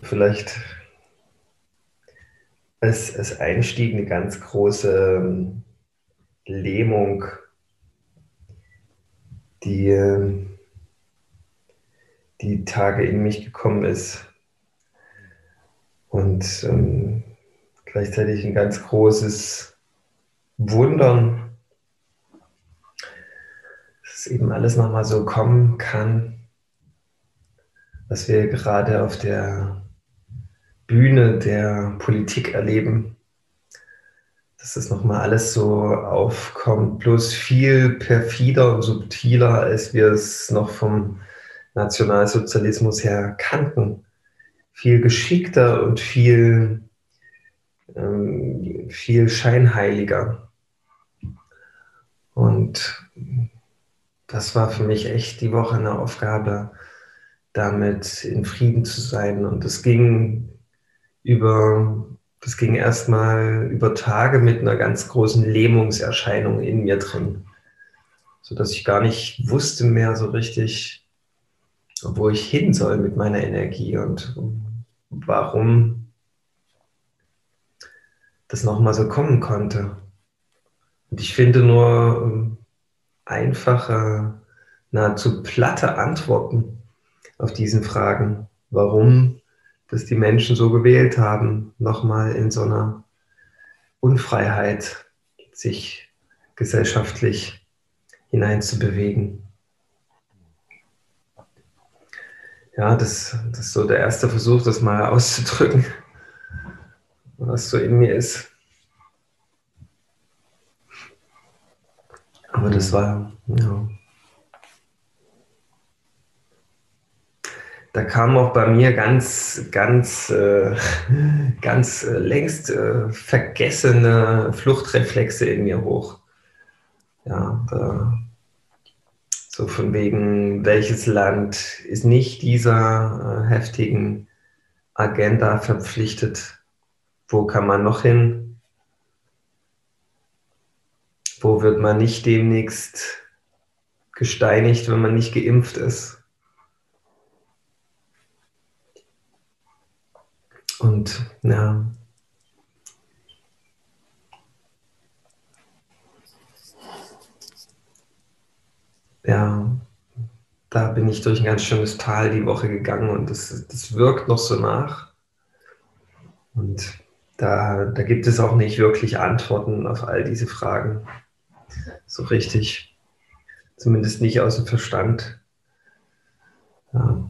vielleicht als, als Einstieg eine ganz große ähm, Lähmung, die ähm, die Tage in mich gekommen ist. Und ähm, gleichzeitig ein ganz großes Wundern, dass eben alles nochmal so kommen kann, was wir gerade auf der Bühne der Politik erleben, dass es nochmal alles so aufkommt, bloß viel perfider und subtiler, als wir es noch vom Nationalsozialismus her kannten. Viel geschickter und viel, ähm, viel scheinheiliger. Und das war für mich echt die Woche eine Aufgabe, damit in Frieden zu sein. Und es ging über, das ging erstmal über Tage mit einer ganz großen Lähmungserscheinung in mir drin, sodass ich gar nicht wusste mehr so richtig, wo ich hin soll mit meiner Energie und warum das nochmal so kommen konnte. Und ich finde nur ähm, einfache, nahezu platte Antworten auf diesen Fragen, warum dass die Menschen so gewählt haben, nochmal in so einer Unfreiheit sich gesellschaftlich hineinzubewegen. Ja, das, das ist so der erste Versuch, das mal auszudrücken, was so in mir ist. Aber das war, ja. Da kamen auch bei mir ganz, ganz, äh, ganz äh, längst äh, vergessene Fluchtreflexe in mir hoch. Ja, da, so von wegen, welches Land ist nicht dieser äh, heftigen Agenda verpflichtet? Wo kann man noch hin? Wo wird man nicht demnächst gesteinigt, wenn man nicht geimpft ist? Und ja. Ja, da bin ich durch ein ganz schönes Tal die Woche gegangen und das, das wirkt noch so nach. Und da, da gibt es auch nicht wirklich Antworten auf all diese Fragen. So richtig. Zumindest nicht aus dem Verstand. Ja.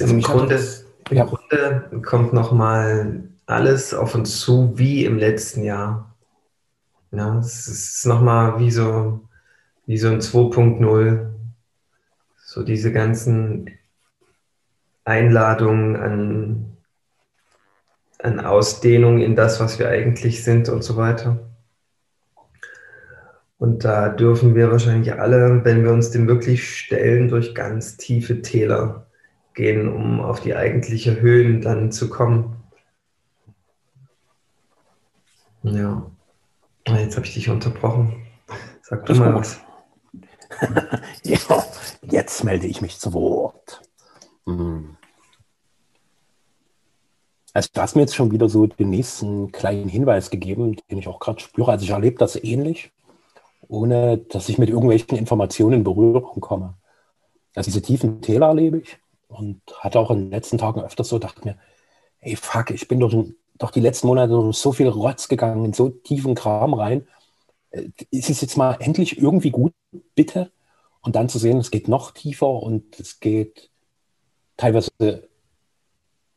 Im Grunde, im Grunde kommt nochmal alles auf uns zu wie im letzten Jahr. Ja, es ist nochmal wie so, wie so ein 2.0. So diese ganzen Einladungen an, an Ausdehnung in das, was wir eigentlich sind und so weiter. Und da dürfen wir wahrscheinlich alle, wenn wir uns dem wirklich stellen, durch ganz tiefe Täler gehen, um auf die eigentliche Höhen dann zu kommen. Ja, jetzt habe ich dich unterbrochen. Sag du mal was. ja, jetzt melde ich mich zu Wort. Hm. Also du hast mir jetzt schon wieder so den nächsten kleinen Hinweis gegeben, den ich auch gerade spüre. Also ich erlebe das ähnlich, ohne dass ich mit irgendwelchen Informationen in Berührung komme. Also diese tiefen Täler erlebe ich. Und hatte auch in den letzten Tagen öfters so, dachte mir, ey, fuck, ich bin doch, doch die letzten Monate so viel Rotz gegangen, in so tiefen Kram rein. Äh, ist es jetzt mal endlich irgendwie gut, bitte? Und dann zu sehen, es geht noch tiefer und es geht teilweise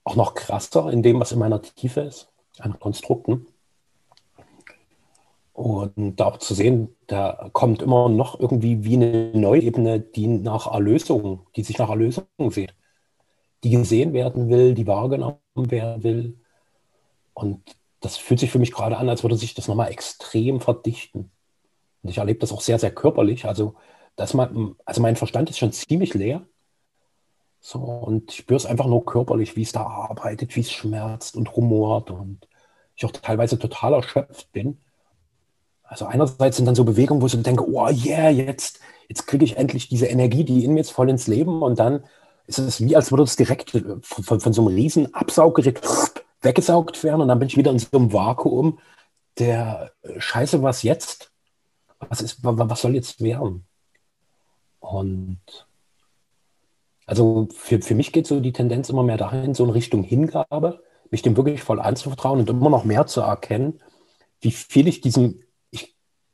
auch noch krasser in dem, was in meiner Tiefe ist, an Konstrukten. Und da auch zu sehen, da kommt immer noch irgendwie wie eine neue Ebene, die nach Erlösung, die sich nach Erlösung sieht die gesehen werden will, die wahrgenommen werden will. Und das fühlt sich für mich gerade an, als würde sich das nochmal extrem verdichten. Und ich erlebe das auch sehr, sehr körperlich. Also dass man, also mein Verstand ist schon ziemlich leer. So, und ich spüre es einfach nur körperlich, wie es da arbeitet, wie es schmerzt und rumort und ich auch teilweise total erschöpft bin. Also einerseits sind dann so Bewegungen, wo ich so denke, oh yeah, jetzt, jetzt kriege ich endlich diese Energie, die in mir jetzt voll ins Leben und dann ist es wie, als würde es direkt von, von, so einem riesen Absauggerät weggesaugt werden und dann bin ich wieder in so einem Vakuum der äh, Scheiße, was jetzt? Was, ist, was soll jetzt werden? Und also für, für mich geht so die Tendenz immer mehr dahin, so in Richtung Hingabe, mich dem wirklich voll anzuvertrauen und immer noch mehr zu erkennen, wie viel ich diesem,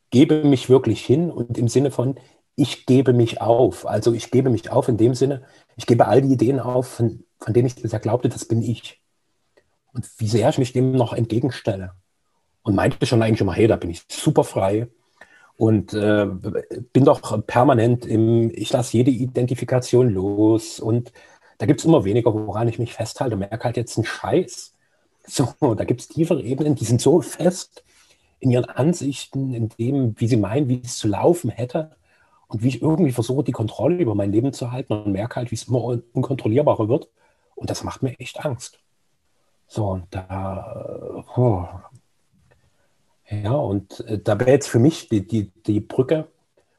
gebe mich wirklich hin und im Sinne von, ich gebe mich auf. Also ich gebe mich auf in dem Sinne, ich gebe all die Ideen auf, von, von denen ich bisher glaubte, das bin ich. Und wie sehr ich mich dem noch entgegenstelle. Und meinte schon eigentlich immer, hey, da bin ich super frei und äh, bin doch permanent im, ich lasse jede Identifikation los und da gibt es immer weniger, woran ich mich festhalte. Merke halt jetzt einen Scheiß. So, da gibt es tiefere Ebenen, die sind so fest in ihren Ansichten, in dem, wie sie meinen, wie es zu laufen hätte und wie ich irgendwie versuche, die Kontrolle über mein Leben zu halten und merke halt, wie es immer unkontrollierbarer wird. Und das macht mir echt Angst. So, und da, oh. ja, und äh, da wäre jetzt für mich die, die, die Brücke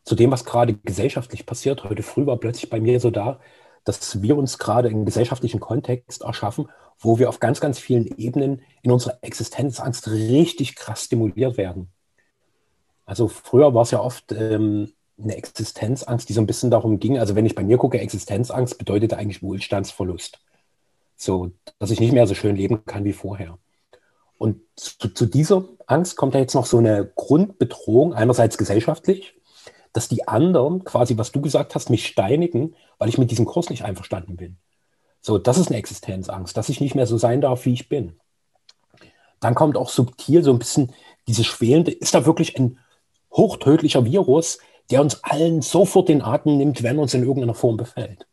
zu dem, was gerade gesellschaftlich passiert. Heute früh war plötzlich bei mir so da, dass wir uns gerade einen gesellschaftlichen Kontext erschaffen, wo wir auf ganz, ganz vielen Ebenen in unserer Existenzangst richtig krass stimuliert werden. Also früher war es ja oft ähm, eine Existenzangst, die so ein bisschen darum ging, also wenn ich bei mir gucke, Existenzangst bedeutet eigentlich Wohlstandsverlust. So, dass ich nicht mehr so schön leben kann wie vorher. Und zu, zu dieser Angst kommt ja jetzt noch so eine Grundbedrohung, einerseits gesellschaftlich, dass die anderen, quasi was du gesagt hast, mich steinigen, weil ich mit diesem Kurs nicht einverstanden bin. So, das ist eine Existenzangst, dass ich nicht mehr so sein darf, wie ich bin. Dann kommt auch subtil so ein bisschen diese schwelende, ist da wirklich ein hochtödlicher Virus, der uns allen sofort den Atem nimmt, wenn uns in irgendeiner Form befällt.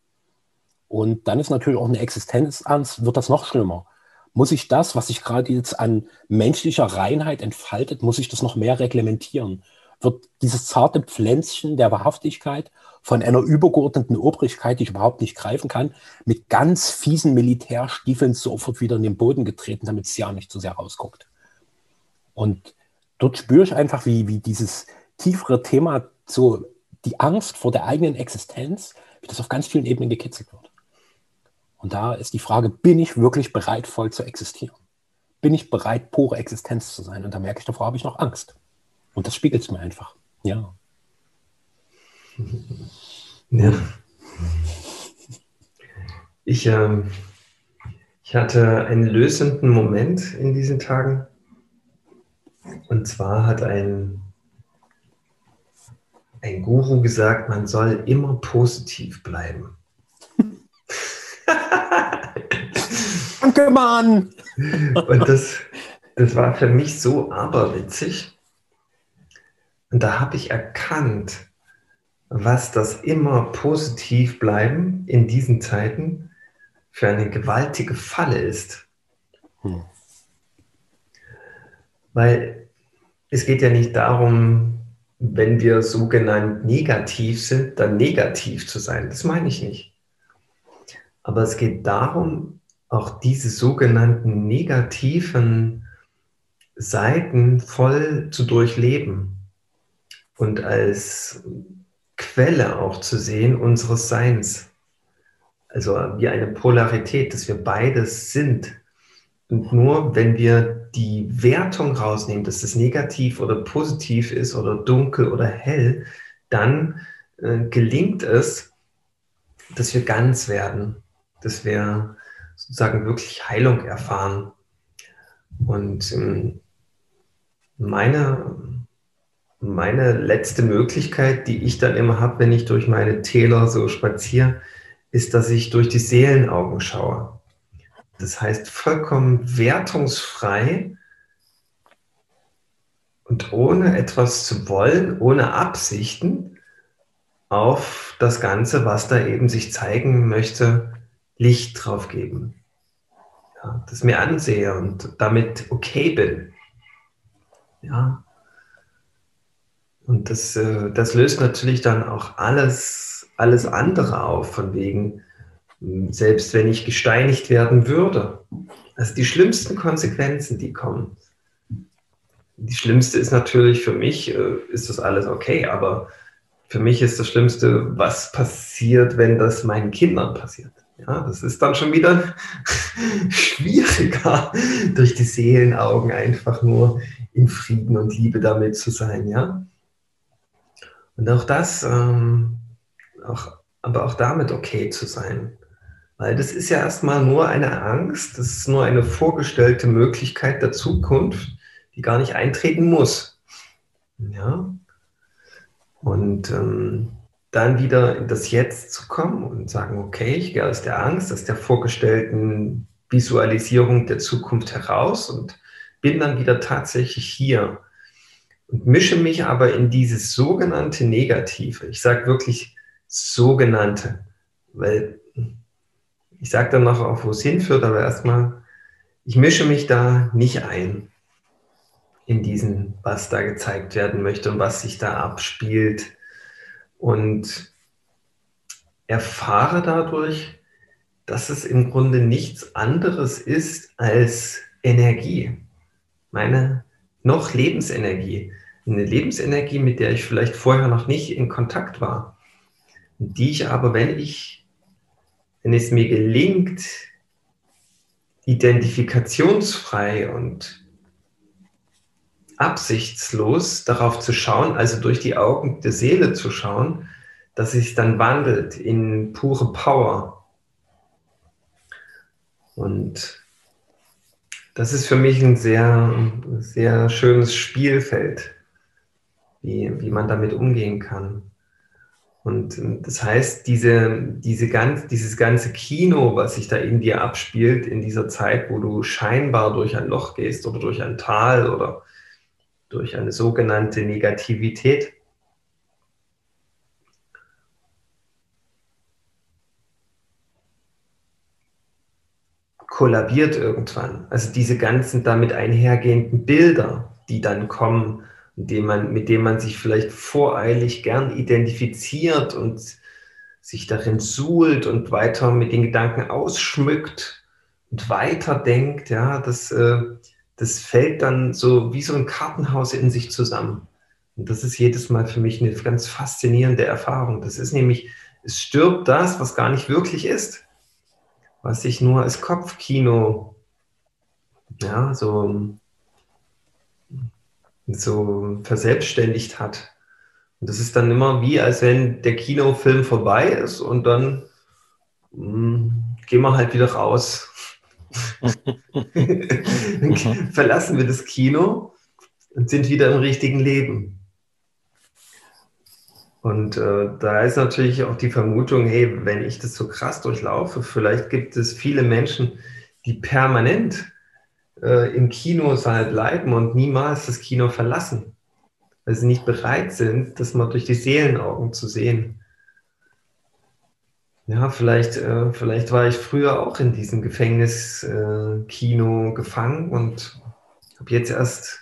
Und dann ist natürlich auch eine Existenzangst, wird das noch schlimmer. Muss ich das, was sich gerade jetzt an menschlicher Reinheit entfaltet, muss ich das noch mehr reglementieren? Wird dieses zarte Pflänzchen der Wahrhaftigkeit von einer übergeordneten Obrigkeit, die ich überhaupt nicht greifen kann, mit ganz fiesen Militärstiefeln sofort wieder in den Boden getreten, damit es ja nicht so sehr rausguckt. Und dort spüre ich einfach, wie, wie dieses tiefere Thema so die Angst vor der eigenen Existenz, wie das auf ganz vielen Ebenen gekitzelt wird. Und da ist die Frage, bin ich wirklich bereit, voll zu existieren? Bin ich bereit, pure Existenz zu sein? Und da merke ich, davor habe ich noch Angst. Und das spiegelt es mir einfach. Ja. Ja. Ich, äh, ich hatte einen lösenden Moment in diesen Tagen. Und zwar hat ein ein Guru gesagt, man soll immer positiv bleiben. Danke, Mann! Und das, das war für mich so aberwitzig. Und da habe ich erkannt, was das immer positiv bleiben in diesen Zeiten für eine gewaltige Falle ist. Hm. Weil es geht ja nicht darum, wenn wir sogenannt negativ sind, dann negativ zu sein. Das meine ich nicht. Aber es geht darum, auch diese sogenannten negativen Seiten voll zu durchleben und als Quelle auch zu sehen unseres Seins. Also wie eine Polarität, dass wir beides sind. Und nur wenn wir die Wertung rausnehmen, dass das negativ oder positiv ist oder dunkel oder hell, dann äh, gelingt es, dass wir ganz werden, dass wir sozusagen wirklich Heilung erfahren. Und ähm, meine, meine letzte Möglichkeit, die ich dann immer habe, wenn ich durch meine Täler so spaziere, ist, dass ich durch die Seelenaugen schaue. Das heißt, vollkommen wertungsfrei und ohne etwas zu wollen, ohne Absichten auf das Ganze, was da eben sich zeigen möchte, Licht drauf geben. Ja, das mir ansehe und damit okay bin. Ja. Und das, äh, das löst natürlich dann auch alles, alles andere auf, von wegen, hm, selbst wenn ich gesteinigt werden würde. Also die schlimmsten Konsequenzen, die kommen. Die schlimmste ist natürlich für mich, äh, ist das alles okay, aber für mich ist das Schlimmste, was passiert, wenn das meinen Kindern passiert. Ja, das ist dann schon wieder schwieriger, durch die Seelenaugen einfach nur in Frieden und Liebe damit zu sein, ja. Und auch das, ähm, auch, aber auch damit okay zu sein. Weil das ist ja erstmal nur eine Angst, das ist nur eine vorgestellte Möglichkeit der Zukunft, die gar nicht eintreten muss. Ja. Und ähm, dann wieder in das Jetzt zu kommen und sagen, okay, ich gehe aus der Angst, aus der vorgestellten Visualisierung der Zukunft heraus und bin dann wieder tatsächlich hier und mische mich aber in dieses sogenannte Negative. Ich sage wirklich sogenannte, weil ich sage dann noch auch, wo es hinführt, aber erstmal, ich mische mich da nicht ein in diesen, was da gezeigt werden möchte und was sich da abspielt und erfahre dadurch, dass es im Grunde nichts anderes ist als Energie. Meine noch Lebensenergie. Eine Lebensenergie, mit der ich vielleicht vorher noch nicht in Kontakt war. Die ich aber, wenn ich, wenn es mir gelingt, identifikationsfrei und absichtslos darauf zu schauen, also durch die Augen der Seele zu schauen, dass sich dann wandelt in pure Power. Und das ist für mich ein sehr, sehr schönes Spielfeld, wie, wie man damit umgehen kann. Und das heißt, diese, diese ganz, dieses ganze Kino, was sich da in dir abspielt, in dieser Zeit, wo du scheinbar durch ein Loch gehst oder durch ein Tal oder durch eine sogenannte Negativität. Kollabiert irgendwann. Also diese ganzen damit einhergehenden Bilder, die dann kommen, mit denen man, mit denen man sich vielleicht voreilig gern identifiziert und sich darin suhlt und weiter mit den Gedanken ausschmückt und weiterdenkt, ja, das, äh, das fällt dann so wie so ein Kartenhaus in sich zusammen. Und das ist jedes Mal für mich eine ganz faszinierende Erfahrung. Das ist nämlich, es stirbt das, was gar nicht wirklich ist, was sich nur als Kopfkino, ja, so, so verselbstständigt hat. Und das ist dann immer wie, als wenn der Kinofilm vorbei ist und dann mh, hm, gehen wir halt wieder raus verlassen wir das Kino und sind wieder im richtigen Leben. Und äh, da ist natürlich auch die Vermutung, hey, wenn ich das so krass durchlaufe, vielleicht gibt es viele Menschen, die permanent äh, im Kinosaal bleiben und niemals das Kino verlassen, weil sie nicht bereit sind, das mal durch die Seelenaugen zu sehen. Ja, vielleicht, äh, vielleicht war ich früher auch in diesem Gefängniskino äh, gefangen und habe jetzt erst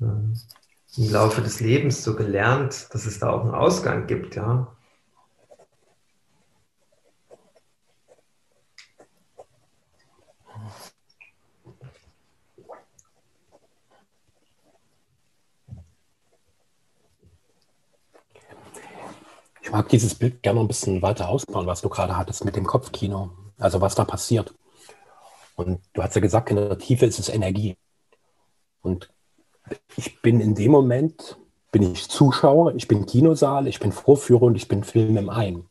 äh, im Laufe des Lebens so gelernt, dass es da auch einen Ausgang gibt, ja. Ich mag dieses Bild gerne ein bisschen weiter ausbauen, was du gerade hattest mit dem Kopfkino. Also was da passiert. Und du hast ja gesagt, in der Tiefe ist es Energie. Und ich bin in dem Moment, bin ich Zuschauer, ich bin Kinosaal, ich bin Vorführer und ich bin Film im Einen.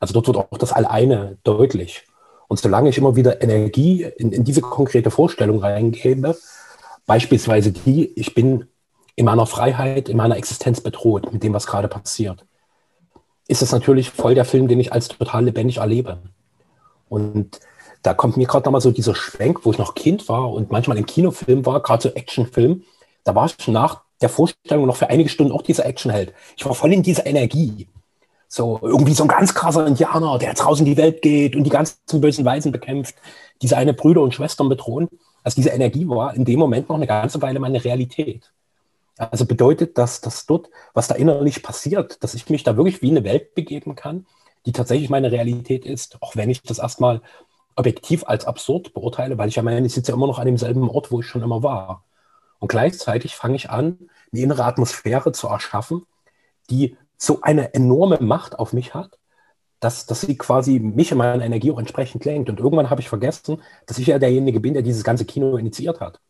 Also dort wird auch das Alleine deutlich. Und solange ich immer wieder Energie in, in diese konkrete Vorstellung reingebe, beispielsweise die, ich bin in meiner Freiheit, in meiner Existenz bedroht mit dem, was gerade passiert, ist es natürlich voll der Film, den ich als total lebendig erlebe. Und da kommt mir gerade nochmal so dieser Schwenk, wo ich noch Kind war und manchmal im Kinofilm war, gerade so Actionfilm, da war ich nach der Vorstellung noch für einige Stunden auch dieser Actionheld. Ich war voll in dieser Energie. So irgendwie so ein ganz krasser Indianer, der draußen in die Welt geht und die ganzen bösen Weisen bekämpft, die seine Brüder und Schwestern bedrohen. Also diese Energie war in dem Moment noch eine ganze Weile meine Realität. Also bedeutet das, dass dort, was da innerlich passiert, dass ich mich da wirklich wie eine Welt begeben kann, die tatsächlich meine Realität ist, auch wenn ich das erstmal objektiv als absurd beurteile, weil ich ja meine, ich sitze ja immer noch an demselben Ort, wo ich schon immer war. Und gleichzeitig fange ich an, eine innere Atmosphäre zu erschaffen, die so eine enorme Macht auf mich hat, dass, dass sie quasi mich und meine Energie auch entsprechend lenkt. Und irgendwann habe ich vergessen, dass ich ja derjenige bin, der dieses ganze Kino initiiert hat.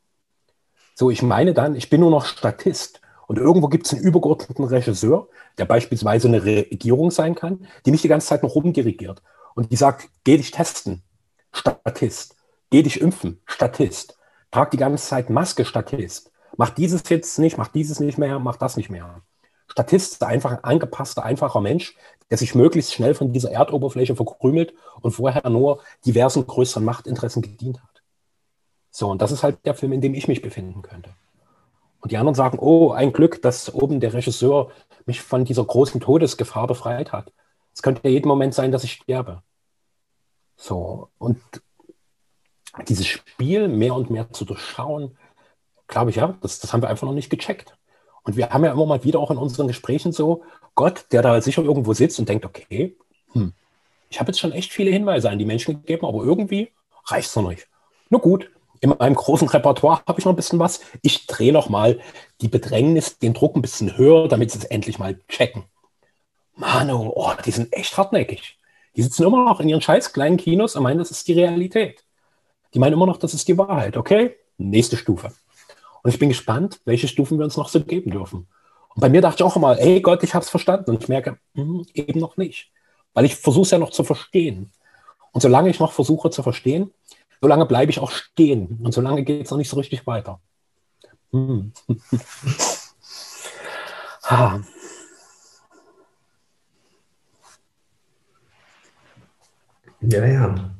So, ich meine dann, ich bin nur noch Statist. Und irgendwo gibt es einen übergeordneten Regisseur, der beispielsweise eine Regierung sein kann, die mich die ganze Zeit noch rumdirigiert. Und die sagt, geh dich testen, Statist. Geh dich impfen, Statist. Trag die ganze Zeit Maske, Statist. Mach dieses jetzt nicht, mach dieses nicht mehr, mach das nicht mehr. Statist ist einfach ein angepasster, einfacher Mensch, der sich möglichst schnell von dieser Erdoberfläche verkrümelt und vorher nur diversen größeren Machtinteressen gedient hat. So, und das ist halt der Film, in dem ich mich befinden könnte. Und die anderen sagen, oh, ein Glück, dass oben der Regisseur mich von dieser großen Todesgefahr befreit hat. Es könnte jeden Moment sein, dass ich sterbe. So, und dieses Spiel mehr und mehr zu durchschauen, glaube ich, ja, das, das haben wir einfach noch nicht gecheckt. Und wir haben ja immer mal wieder auch in unseren Gesprächen so Gott, der da sicher irgendwo sitzt und denkt, okay, hm, ich habe jetzt schon echt viele Hinweise an die Menschen gegeben, aber irgendwie reicht es noch nicht. Nur gut, in meinem großen Repertoire habe ich noch ein bisschen was. Ich drehe noch mal die Bedrängnis, den Druck ein bisschen höher, damit sie es endlich mal checken. Mano, oh, die sind echt hartnäckig. Die sitzen immer noch in ihren scheiß kleinen Kinos und meinen, das ist die Realität. Die meinen immer noch, das ist die Wahrheit. Okay, nächste Stufe. Und ich bin gespannt, welche Stufen wir uns noch so geben dürfen. Und bei mir dachte ich auch immer, ey Gott, ich habe es verstanden. Und ich merke, mh, eben noch nicht. Weil ich versuche es ja noch zu verstehen. Und solange ich noch versuche zu verstehen, solange bleibe ich auch stehen. Und solange geht es noch nicht so richtig weiter. Hm. ah. Ja, ja.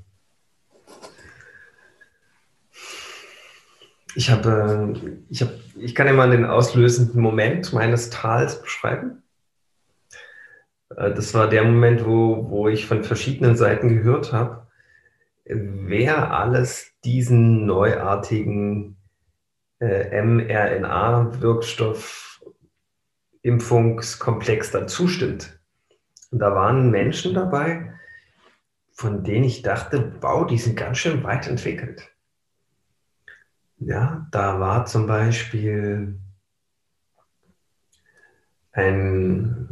Ich habe, ich habe, ich kann ja mal den auslösenden Moment meines Tals beschreiben. Äh, das war der Moment, wo, wo ich von verschiedenen Seiten gehört habe, wer alles diesen neuartigen äh, mRNA-Wirkstoff Impfungskomplex da zustimmt. Und da waren Menschen dabei, von denen ich dachte, wow, die sind ganz schön weit entwickelt. Ja, da war zum Beispiel ein,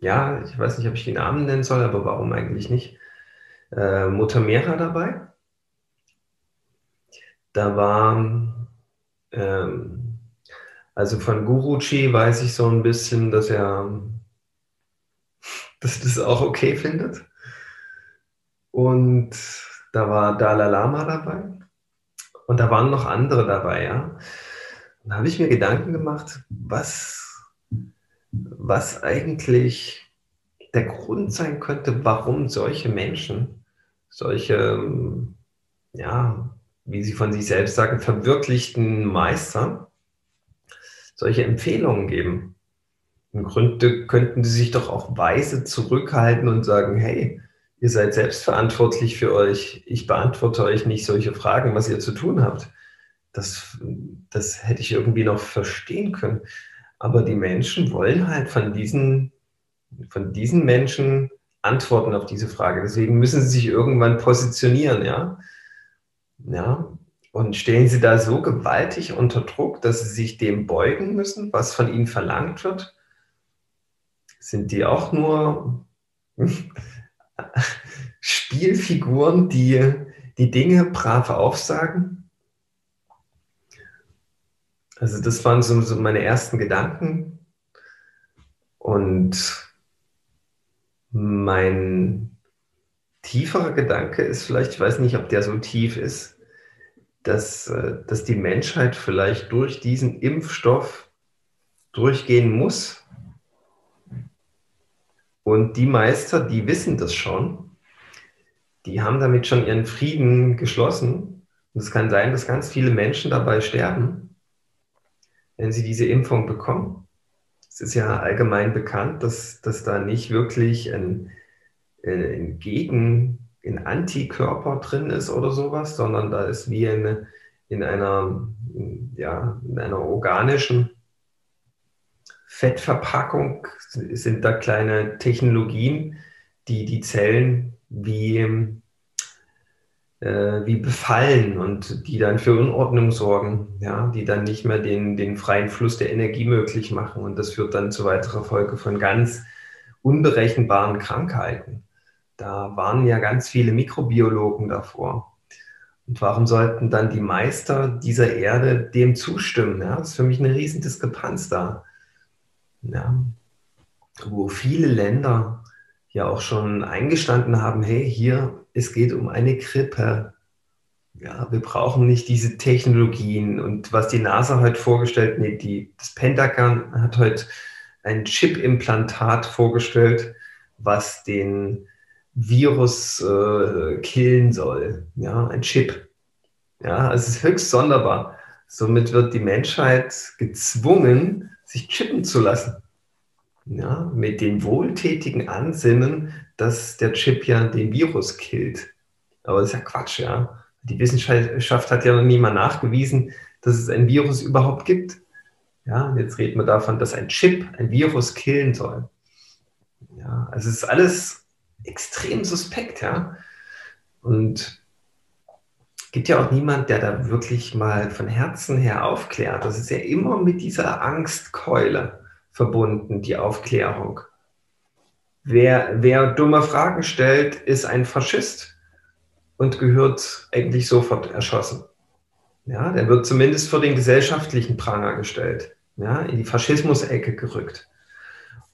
ja, ich weiß nicht, ob ich den Namen nennen soll, aber warum eigentlich nicht? äh, Mutamera dabei. Da war, ähm, also von Guruji weiß ich so ein bisschen, dass er dass das auch okay findet. Und da war Dalai Lama dabei. Und da waren noch andere dabei, ja. Und da habe ich mir Gedanken gemacht, was, was eigentlich der Grund sein könnte, warum solche Menschen solche, ja, wie sie von sich selbst sagen, verwirklichten Meister solche Empfehlungen geben. Im Grunde könnten sie sich doch auch weise zurückhalten und sagen, hey, ihr seid selbstverantwortlich für euch. Ich beantworte euch nicht solche Fragen, was ihr zu tun habt. Das, das hätte ich irgendwie noch verstehen können. Aber die Menschen wollen halt von diesen, von diesen Menschen Antworten auf diese Frage. Deswegen müssen sie sich irgendwann positionieren, ja. Ja. Und stehen sie da so gewaltig unter Druck, dass sie sich dem beugen müssen, was von ihnen verlangt wird? Sind die auch nur Spielfiguren, die die Dinge brav aufsagen? Also das waren so, so meine ersten Gedanken. Und mein tieferer Gedanke ist vielleicht, ich weiß nicht, ob der so tief ist, dass, äh, dass die Menschheit vielleicht durch diesen Impfstoff durchgehen muss. Und die Meister, die wissen das schon, die haben damit schon ihren Frieden geschlossen. Und es kann sein, dass ganz viele Menschen dabei sterben, wenn sie diese Impfung bekommen es ist ja allgemein bekannt, dass, dass da nicht wirklich ein, ein Gegen, ein Antikörper drin ist oder sowas, sondern da ist wie eine, in einer, ja, in einer organischen Fettverpackung sind da kleine Technologien, die die Zellen wie, äh, wie befallen und die dann für Unordnung sorgen, ja, die dann nicht mehr den, den freien Fluss der Energie möglich machen. Und das führt dann zu weiterer Folge von ganz unberechenbaren Krankheiten. Da waren ja ganz viele Mikrobiologen davor. Und warum sollten dann die Meister dieser Erde dem zustimmen? Ja, das ist für mich eine riesen Diskrepanz da. Ja, wo viele Länder ja auch schon eingestanden haben, hey, hier, es geht um eine Grippe. Ja, wir brauchen nicht diese Technologien. Und was die NASA heute vorgestellt, nee, die, das Pentagon hat heute ein Chip-Implantat vorgestellt, was den Virus äh, killen soll. Ja, ein Chip. Ja, es ist höchst sonderbar. Somit wird die Menschheit gezwungen, sich chippen zu lassen. Ja, mit dem wohltätigen Ansinnen, dass der Chip ja den Virus killt. Aber das ist ja Quatsch, ja. Die Wissenschaft hat ja noch nie mal nachgewiesen, dass es ein Virus überhaupt gibt. Ja, jetzt reden wir davon, dass ein Chip ein Virus killen soll. Ja, also es ist alles extrem suspekt, ja. Und gibt ja auch niemand, der da wirklich mal von Herzen her aufklärt. Das ist ja immer mit dieser Angstkeule verbunden, die Aufklärung. Wer, wer dumme Fragen stellt, ist ein Faschist und gehört eigentlich sofort erschossen. Ja, der wird zumindest für den gesellschaftlichen Pranger gestellt, ja, in die Faschismus-Ecke gerückt.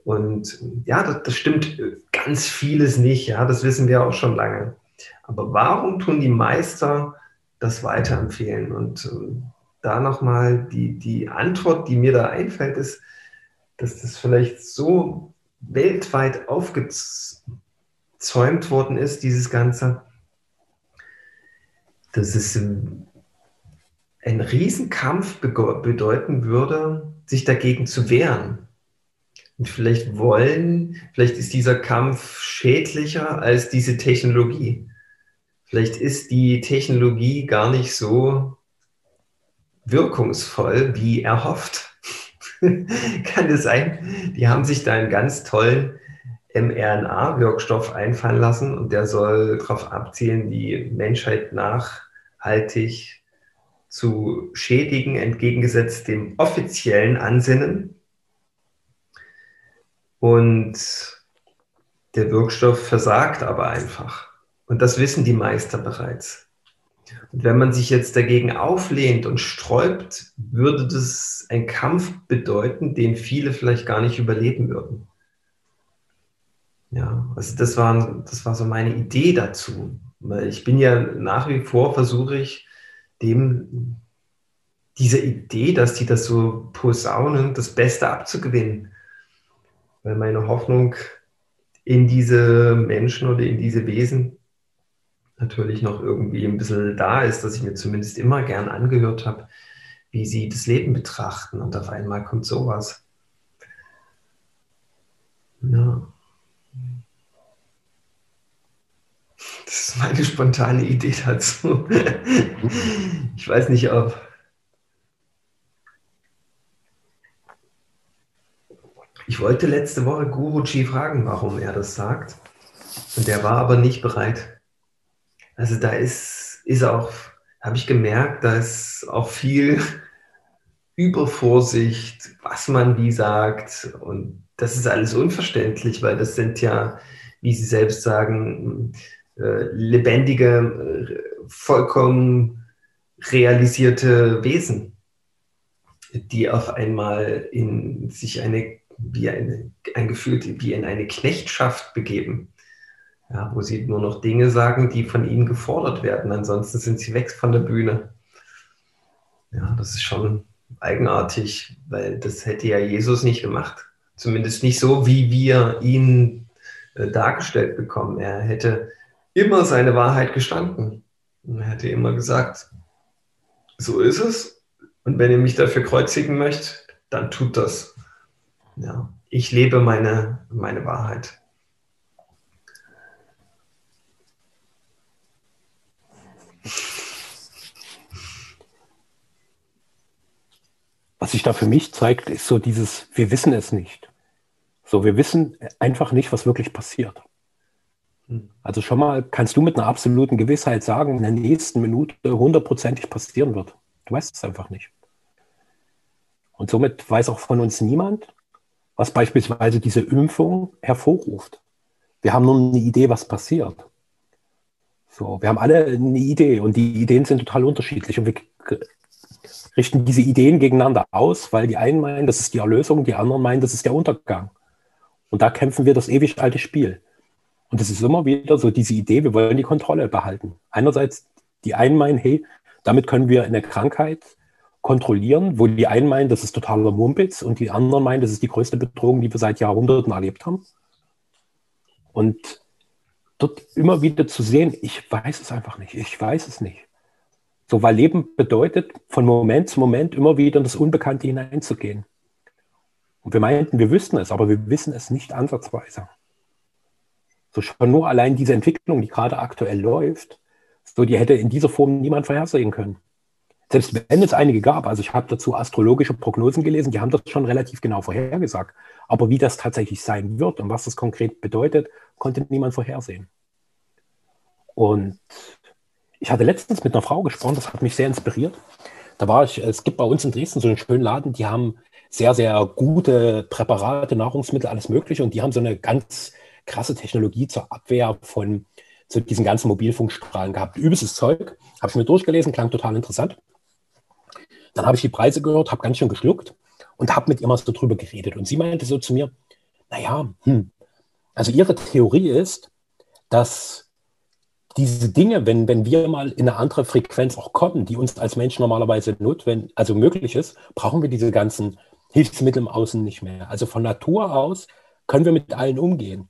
Und ja, das, das, stimmt ganz vieles nicht, ja, das wissen wir auch schon lange. Aber warum tun die Meister das weiterempfehlen? Und äh, da nochmal die, die Antwort, die mir da einfällt, ist, dass das vielleicht so weltweit aufgezäumt worden ist, dieses Ganze, dass es ein Riesenkampf bedeuten würde, sich dagegen zu wehren. Und vielleicht wollen, vielleicht ist dieser Kampf schädlicher als diese Technologie. Vielleicht ist die Technologie gar nicht so wirkungsvoll, wie erhofft. Kann es sein? Die haben sich da einen ganz tollen mRNA-Wirkstoff einfallen lassen und der soll darauf abzielen, die Menschheit nachhaltig zu schädigen, entgegengesetzt dem offiziellen Ansinnen. Und der Wirkstoff versagt aber einfach. Und das wissen die Meister bereits. Und wenn man sich jetzt dagegen auflehnt und sträubt, würde das ein Kampf bedeuten, den viele vielleicht gar nicht überleben würden. Ja, also das war, das war so meine Idee dazu. Weil ich bin ja nach wie vor, versuche ich, dem diese Idee, dass die das so posaunen, das Beste abzugewinnen. Weil meine Hoffnung in diese Menschen oder in diese Wesen natürlich noch irgendwie ein bisschen da ist, dass ich mir zumindest immer gern angehört habe, wie sie das Leben betrachten. Und auf einmal kommt sowas. Ja. Das ist meine spontane Idee dazu. Ich weiß nicht, ob. Ich wollte letzte Woche Guruji fragen, warum er das sagt. Und der war aber nicht bereit. Also da ist, ist auch, habe ich gemerkt, da ist auch viel Übervorsicht, was man wie sagt. Und das ist alles unverständlich, weil das sind ja, wie Sie selbst sagen, äh, lebendige, äh, vollkommen realisierte Wesen, die auf einmal in sich eine, wie eine, ein Gefühl wie in eine Knechtschaft begeben. Ja, wo sie nur noch Dinge sagen, die von ihnen gefordert werden. Ansonsten sind sie weg von der Bühne. Ja, das ist schon eigenartig, weil das hätte ja Jesus nicht gemacht. Zumindest nicht so, wie wir ihn äh, dargestellt bekommen. Er hätte immer seine Wahrheit gestanden. Er hätte immer gesagt, so ist es. Und wenn ihr mich dafür kreuzigen möchtet, dann tut das. Ja, ich lebe meine, meine Wahrheit. Was sich da für mich zeigt, ist so dieses, wir wissen es nicht. So, wir wissen einfach nicht, was wirklich passiert. Hm. Also schon mal kannst du mit einer absoluten Gewissheit sagen, in der nächsten Minute hundertprozentig passieren wird. Du weißt es einfach nicht. Und somit weiß auch von uns niemand, was beispielsweise diese Impfung hervorruft. Wir haben nur eine Idee, was passiert. So, wir haben alle eine Idee und die Ideen sind total unterschiedlich und wir richten diese Ideen gegeneinander aus, weil die einen meinen, das ist die Erlösung, die anderen meinen, das ist der Untergang. Und da kämpfen wir das ewig alte Spiel. Und es ist immer wieder so diese Idee, wir wollen die Kontrolle behalten. Einerseits die einen meinen, hey, damit können wir eine Krankheit kontrollieren, wo die einen meinen, das ist totaler Mumpitz und die anderen meinen, das ist die größte Bedrohung, die wir seit Jahrhunderten erlebt haben. Und dort immer wieder zu sehen, ich weiß es einfach nicht, ich weiß es nicht. So, weil Leben bedeutet, von Moment zu Moment immer wieder in das Unbekannte hineinzugehen. Und wir meinten, wir wüssten es, aber wir wissen es nicht ansatzweise. So schon nur allein diese Entwicklung, die gerade aktuell läuft, so die hätte in dieser Form niemand vorhersehen können. Selbst wenn es einige gab, also ich habe dazu astrologische Prognosen gelesen, die haben das schon relativ genau vorhergesagt. Aber wie das tatsächlich sein wird und was das konkret bedeutet, konnte niemand vorhersehen. Und ich hatte letztens mit einer Frau gesprochen, das hat mich sehr inspiriert. Da war ich, es gibt bei uns in Dresden so einen schönen Laden, die haben sehr, sehr gute Präparate, Nahrungsmittel, alles Mögliche. Und die haben so eine ganz krasse Technologie zur Abwehr von zu diesen ganzen Mobilfunkstrahlen gehabt. Übelstes Zeug. Habe ich mir durchgelesen, klang total interessant. Dann habe ich die Preise gehört, habe ganz schön geschluckt und habe mit ihr mal so drüber geredet. Und sie meinte so zu mir, naja, hm, also ihre Theorie ist, dass diese Dinge, wenn, wenn wir mal in eine andere Frequenz auch kommen, die uns als Menschen normalerweise notwendig, also möglich ist, brauchen wir diese ganzen Hilfsmittel im Außen nicht mehr. Also von Natur aus können wir mit allen umgehen.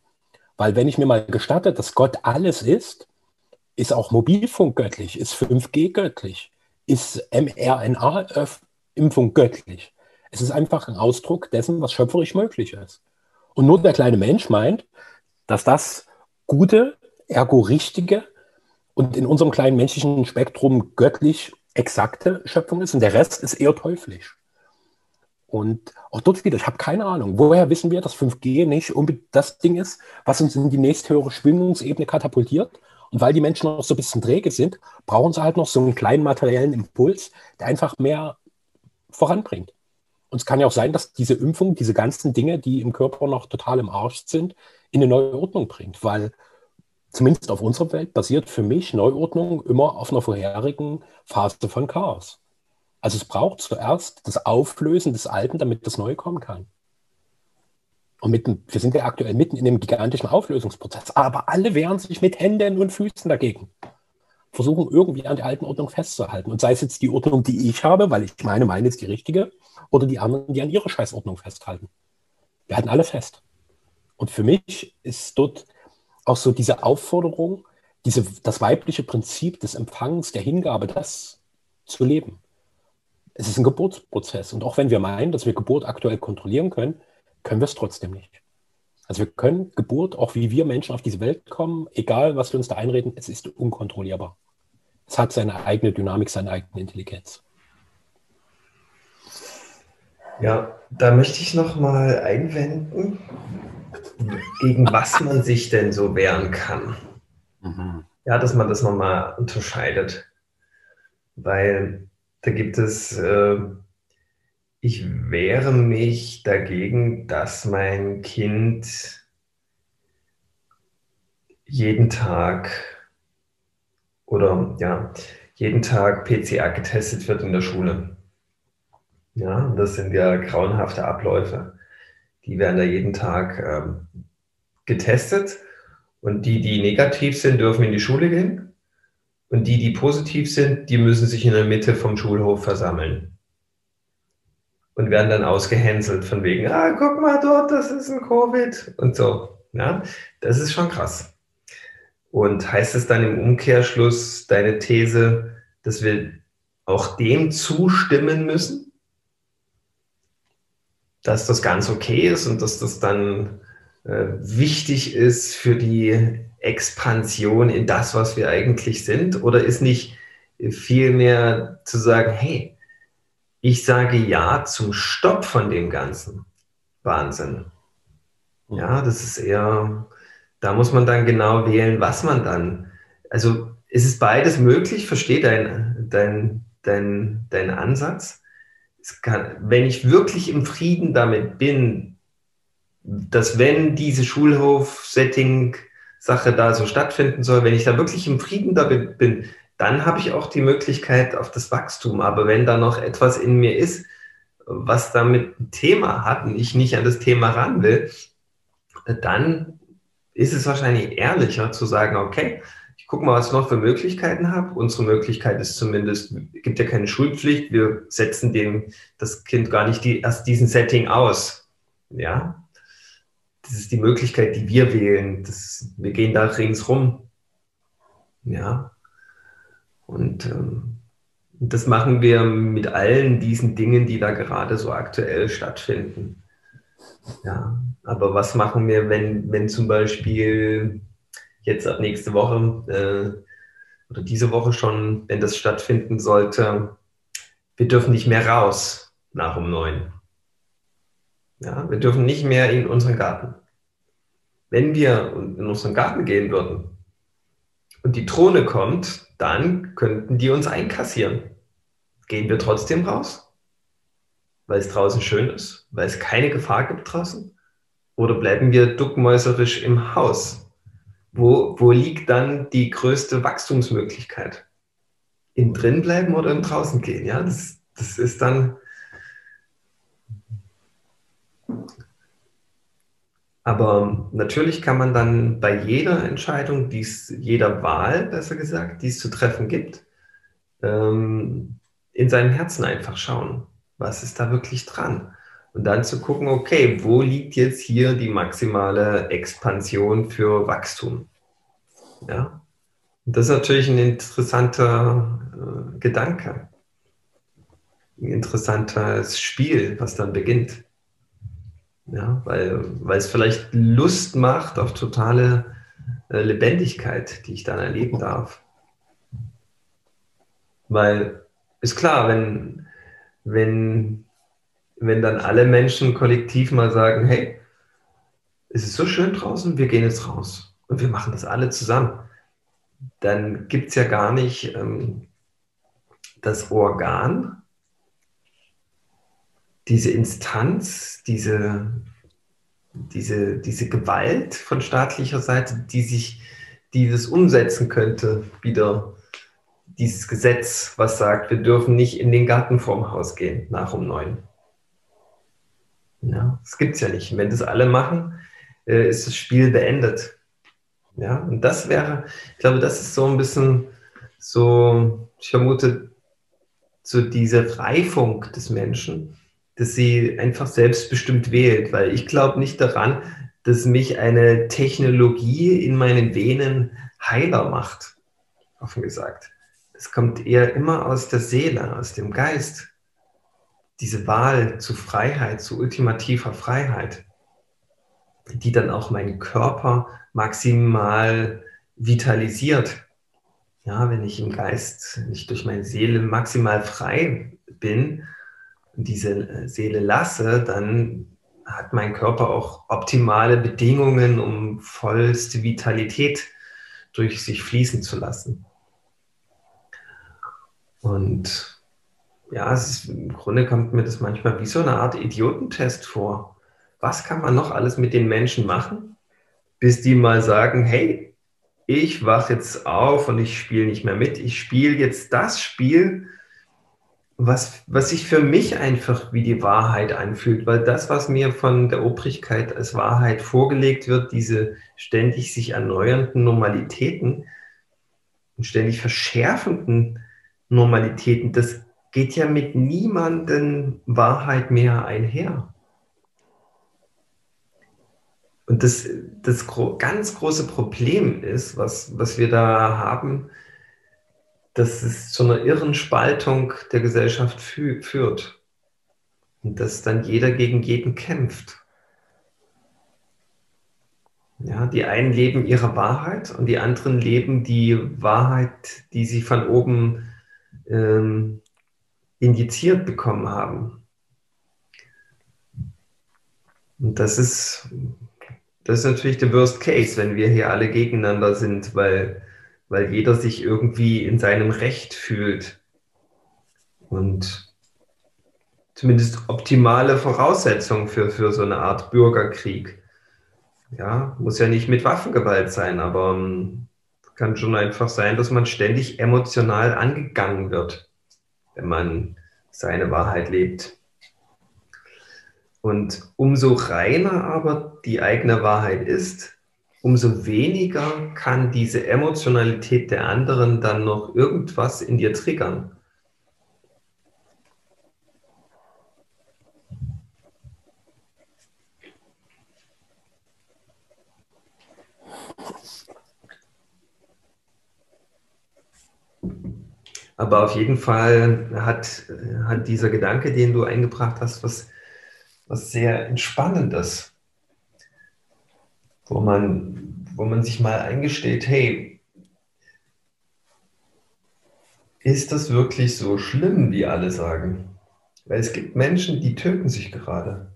Weil wenn ich mir mal gestatte, dass Gott alles ist, ist auch Mobilfunk göttlich, ist 5G göttlich, ist mRNA-Impfung göttlich. Es ist einfach ein Ausdruck dessen, was schöpferisch möglich ist. Und nur der kleine Mensch meint, dass das gute, ergo richtige und in unserem kleinen menschlichen Spektrum göttlich exakte Schöpfung ist und der Rest ist eher teuflisch. Und auch dort wieder, ich habe keine Ahnung, woher wissen wir, dass 5G nicht unbedingt das Ding ist, was uns in die nächsthöhere Schwingungsebene katapultiert. Und weil die Menschen noch so ein bisschen träge sind, brauchen sie halt noch so einen kleinen materiellen Impuls, der einfach mehr voranbringt. Und es kann ja auch sein, dass diese Impfung, diese ganzen Dinge, die im Körper noch total im Arsch sind, in eine neue Ordnung bringt. Weil zumindest auf unserer Welt, basiert für mich Neuordnung immer auf einer vorherigen Phase von Chaos. Also es braucht zuerst das Auflösen des Alten, damit das Neue kommen kann. Und mitten, wir sind ja aktuell mitten in einem gigantischen Auflösungsprozess, aber alle wehren sich mit Händen und Füßen dagegen. Versuchen irgendwie an der alten Ordnung festzuhalten. Und sei es jetzt die Ordnung, die ich habe, weil ich meine, meine ist die richtige, oder die anderen, die an ihrer Scheißordnung festhalten. Wir halten alle fest. Und für mich ist dort auch so diese Aufforderung, diese, das weibliche Prinzip des Empfangens, der Hingabe, das zu leben. Es ist ein Geburtsprozess. Und auch wenn wir meinen, dass wir Geburt aktuell kontrollieren können, können wir es trotzdem nicht. Also wir können Geburt, auch wie wir Menschen auf diese Welt kommen, egal was wir uns da einreden, es ist unkontrollierbar. Es hat seine eigene Dynamik, seine eigene Intelligenz. Ja, da möchte ich noch mal einwenden, gegen was man sich denn so wehren kann. Mhm. Ja, dass man das nochmal unterscheidet. Weil da gibt es, äh, ich wehre mich dagegen, dass mein Kind jeden Tag oder ja, jeden Tag PCA getestet wird in der Schule. Ja, das sind ja grauenhafte Abläufe. Die werden da jeden Tag ähm, getestet und die, die negativ sind, dürfen in die Schule gehen und die, die positiv sind, die müssen sich in der Mitte vom Schulhof versammeln und werden dann ausgehänselt von wegen, ah, guck mal dort, das ist ein Covid und so. Ja, das ist schon krass. Und heißt es dann im Umkehrschluss deine These, dass wir auch dem zustimmen müssen? Dass das ganz okay ist und dass das dann äh, wichtig ist für die Expansion in das, was wir eigentlich sind? Oder ist nicht vielmehr zu sagen, hey, ich sage ja zum Stopp von dem Ganzen. Wahnsinn. Ja, das ist eher, da muss man dann genau wählen, was man dann, also es ist beides möglich, verstehe dein, dein, dein, dein Ansatz. Kann, wenn ich wirklich im Frieden damit bin, dass wenn diese Schulhof-Setting-Sache da so stattfinden soll, wenn ich da wirklich im Frieden damit bin, dann habe ich auch die Möglichkeit auf das Wachstum. Aber wenn da noch etwas in mir ist, was damit ein Thema hat und ich nicht an das Thema ran will, dann ist es wahrscheinlich ehrlicher zu sagen, okay, ich gucke mal, was ich noch für Möglichkeiten habe. Unsere Möglichkeit ist zumindest, es gibt ja keine Schulpflicht, wir setzen dem das Kind gar nicht die, erst diesen Setting aus. Ja, das ist die Möglichkeit, die wir wählen. Das, wir gehen da ringsrum. Ja, und ähm, das machen wir mit allen diesen Dingen, die da gerade so aktuell stattfinden. Ja, aber was machen wir, wenn, wenn zum Beispiel jetzt ab nächste Woche äh, oder diese Woche schon, wenn das stattfinden sollte, wir dürfen nicht mehr raus nach um neun. Ja, wir dürfen nicht mehr in unseren Garten. Wenn wir in unseren Garten gehen würden und die Drohne kommt, dann könnten die uns einkassieren. Gehen wir trotzdem raus? Weil es draußen schön ist? Weil es keine Gefahr gibt draußen? Oder bleiben wir duckmäuserisch im Haus? Wo, wo liegt dann die größte Wachstumsmöglichkeit? Im drin bleiben oder im draußen gehen? Ja, das, das ist dann. Aber natürlich kann man dann bei jeder Entscheidung, die's, jeder Wahl, besser gesagt, die es zu treffen gibt, ähm, in seinem Herzen einfach schauen, was ist da wirklich dran? Und dann zu gucken, okay, wo liegt jetzt hier die maximale Expansion für Wachstum? Ja, und das ist natürlich ein interessanter äh, Gedanke, ein interessantes Spiel, was dann beginnt. Ja, weil, weil es vielleicht Lust macht auf totale äh, Lebendigkeit, die ich dann erleben darf. Weil ist klar, wenn, wenn, wenn dann alle Menschen kollektiv mal sagen, hey, es ist so schön draußen, wir gehen jetzt raus und wir machen das alle zusammen, dann gibt es ja gar nicht ähm, das Organ, diese Instanz, diese, diese, diese Gewalt von staatlicher Seite, die sich, die das umsetzen könnte, wieder dieses Gesetz, was sagt, wir dürfen nicht in den Garten vorm Haus gehen nach um neun. Ja, das gibt es ja nicht. wenn das alle machen, äh, ist das Spiel beendet. Ja, und das wäre, ich glaube, das ist so ein bisschen so, ich vermute, so diese Reifung des Menschen, dass sie einfach selbstbestimmt wählt, weil ich glaube nicht daran, dass mich eine Technologie in meinen Venen heiler macht, offen gesagt. Es kommt eher immer aus der Seele, aus dem Geist. Diese Wahl zu Freiheit, zu ultimativer Freiheit, die dann auch meinen Körper maximal vitalisiert. Ja, wenn ich im Geist, wenn ich durch meine Seele maximal frei bin, diese äh, Seele lasse, dann hat mein Körper auch optimale Bedingungen, um vollste Vitalität durch sich fließen zu lassen. Und ja, ist, im Grunde kommt mir das manchmal wie so eine Art Idiotentest vor. Was kann man noch alles mit den Menschen machen, bis die mal sagen, hey, ich wache jetzt auf und ich spiele nicht mehr mit. Ich spiele jetzt das Spiel, was, was sich für mich einfach wie die Wahrheit anfühlt, weil das, was mir von der Obrigkeit als Wahrheit vorgelegt wird, diese ständig sich erneuernden Normalitäten und ständig verschärfenden Normalitäten, das geht ja mit niemandem Wahrheit mehr einher. Und das, das ganz große Problem ist, was, was wir da haben, dass es zu einer irren Spaltung der Gesellschaft fü führt. Und dass dann jeder gegen jeden kämpft. Ja, die einen leben ihre Wahrheit und die anderen leben die Wahrheit, die sie von oben ähm, injiziert bekommen haben. Und das ist, das ist natürlich der Worst Case, wenn wir hier alle gegeneinander sind, weil, weil jeder sich irgendwie in seinem Recht fühlt. Und zumindest optimale Voraussetzungen für, für so eine Art Bürgerkrieg. Ja, muss ja nicht mit Waffengewalt sein, aber um, kann schon einfach sein, dass man ständig emotional angegangen wird, wenn man seine Wahrheit lebt. Und umso reiner aber die eigene Wahrheit ist, umso weniger kann diese Emotionalität der anderen dann noch irgendwas in dir triggern. Aber auf jeden Fall hat, hat dieser Gedanke, den du eingebracht hast, was, was sehr Entspannendes, wo man, wo man sich mal eingesteht, hey, ist das wirklich so schlimm, wie alle sagen? Weil es gibt Menschen, die töten sich gerade,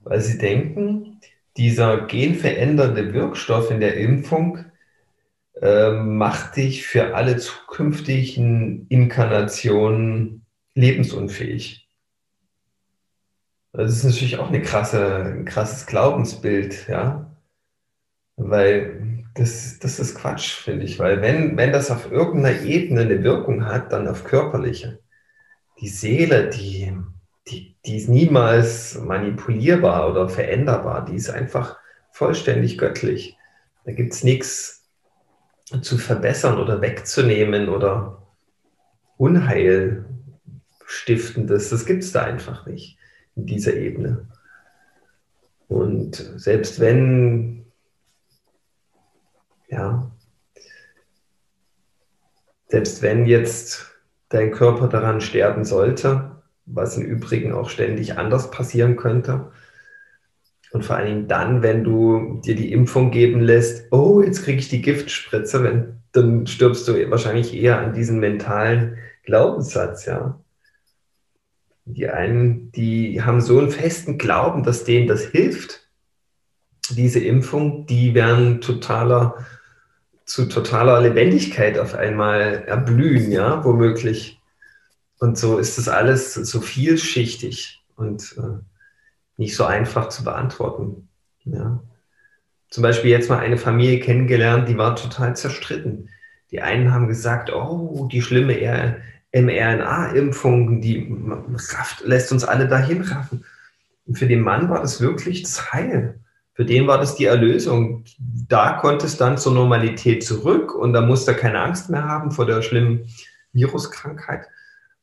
weil sie denken, dieser genverändernde Wirkstoff in der Impfung ähm, macht dich für alle zukünftigen Inkarnationen lebensunfähig. Das ist natürlich auch eine krasse, ein krasses Glaubensbild, ja. Weil das, das ist Quatsch, finde ich. Weil wenn, wenn das auf irgendeiner Ebene eine Wirkung hat, dann auf körperliche. Die Seele, die, die, die ist niemals manipulierbar oder veränderbar. Die ist einfach vollständig göttlich. Da gibt es nichts zu verbessern oder wegzunehmen oder Unheil stiftendes, das gibt es da einfach nicht in dieser Ebene. Und selbst wenn, ja, selbst wenn jetzt dein Körper daran sterben sollte, was im Übrigen auch ständig anders passieren könnte, und vor allen Dingen dann, wenn du dir die Impfung geben lässt, oh, jetzt kriege ich die Giftspritze, wenn, dann stirbst du wahrscheinlich eher an diesen mentalen Glaubenssatz, ja. Die einen, die haben so einen festen Glauben, dass denen das hilft, diese Impfung, die werden totaler, zu totaler Lebendigkeit auf einmal erblühen, ja, womöglich. Und so ist das alles so vielschichtig. Und äh, nicht so einfach zu beantworten. Ja. Zum Beispiel jetzt mal eine Familie kennengelernt, die war total zerstritten. Die einen haben gesagt, oh, die schlimme mRNA-Impfung, die lässt uns alle dahin raffen. Und für den Mann war das wirklich das Heil. Für den war das die Erlösung. Da konnte es dann zur Normalität zurück und da musste er keine Angst mehr haben vor der schlimmen Viruskrankheit.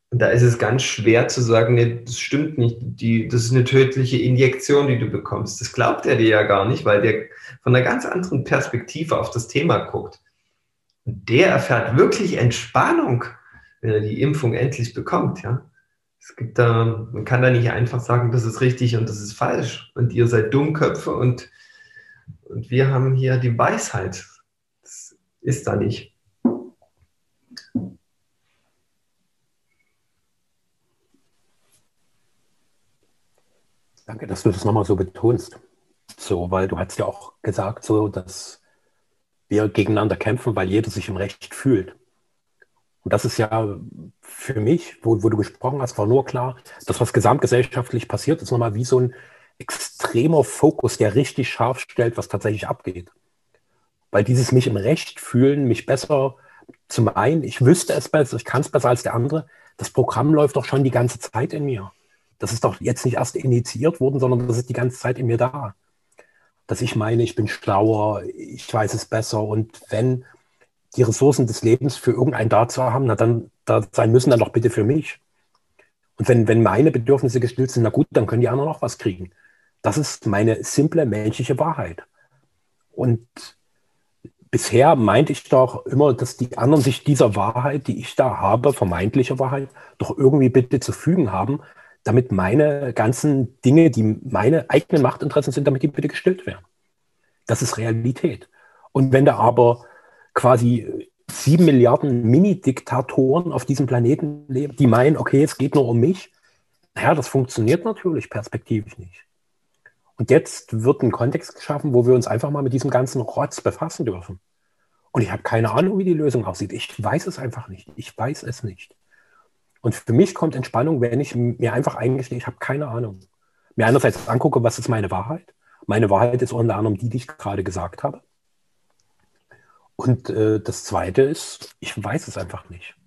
Und da ist es ganz schwer zu sagen, nee, das stimmt nicht, die, das ist eine tödliche Injektion, die du bekommst. Das glaubt er dir ja gar nicht, weil der von einer ganz anderen Perspektive auf das Thema guckt. Und der erfährt wirklich Entspannung, wenn er die Impfung endlich bekommt, ja. Es gibt da, man kann da nicht einfach sagen, das ist richtig und das ist falsch. Und ihr seid Dummköpfe und, und wir haben hier die Weisheit. Das ist da nicht. Danke, dass du das nochmal so betonst. So, weil du hast ja auch gesagt, so, dass wir gegeneinander kämpfen, weil jeder sich im Recht fühlt. Und das ist ja für mich, wo, wo du gesprochen hast, war nur klar, dass was gesamtgesellschaftlich passiert, ist nochmal wie so ein extremer Fokus, der richtig scharf stellt, was tatsächlich abgeht. Weil dieses mich im Recht fühlen, mich besser zu meinen, ich wüsste es besser, ich kann es besser als der andere, das Programm läuft doch schon die ganze Zeit in mir. Das ist doch jetzt nicht erst initiiert worden, sondern das ist die ganze Zeit in mir da. Dass ich meine, ich bin schlauer, ich weiß es besser und wenn die Ressourcen des Lebens für irgendeinen da zu haben, na dann da sein müssen, dann doch bitte für mich. Und wenn, wenn meine Bedürfnisse gestillt sind, na gut, dann können die anderen auch was kriegen. Das ist meine simple menschliche Wahrheit. Und bisher meinte ich doch immer, dass die anderen sich dieser Wahrheit, die ich da habe, vermeintliche Wahrheit, doch irgendwie bitte zu fügen haben, damit meine ganzen Dinge, die meine eigenen Machtinteressen sind, damit die bitte gestillt werden. Das ist Realität. Und wenn da aber quasi sieben Milliarden Mini-Diktatoren auf diesem Planeten leben, die meinen, okay, es geht nur um mich. Naja, das funktioniert natürlich perspektivisch nicht. Und jetzt wird ein Kontext geschaffen, wo wir uns einfach mal mit diesem ganzen Rotz befassen dürfen. Und ich habe keine Ahnung, wie die Lösung aussieht. Ich weiß es einfach nicht. Ich weiß es nicht. Und für mich kommt Entspannung, wenn ich mir einfach eingestehe, ich habe keine Ahnung. Mir einerseits angucke, was ist meine Wahrheit. Meine Wahrheit ist unter anderem die, die ich gerade gesagt habe. Und äh, das Zweite ist, ich weiß es einfach nicht.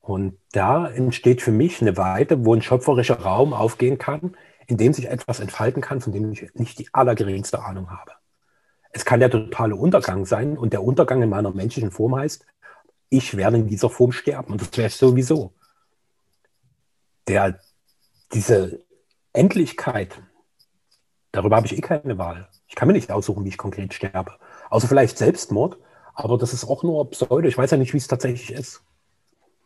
Und da entsteht für mich eine Weite, wo ein schöpferischer Raum aufgehen kann, in dem sich etwas entfalten kann, von dem ich nicht die allergeringste Ahnung habe. Es kann der totale Untergang sein und der Untergang in meiner menschlichen Form heißt, ich werde in dieser Form sterben und das wäre sowieso. Der, diese Endlichkeit, darüber habe ich eh keine Wahl. Ich kann mir nicht aussuchen, wie ich konkret sterbe. Außer vielleicht Selbstmord. Aber das ist auch nur Pseudo. Ich weiß ja nicht, wie es tatsächlich ist.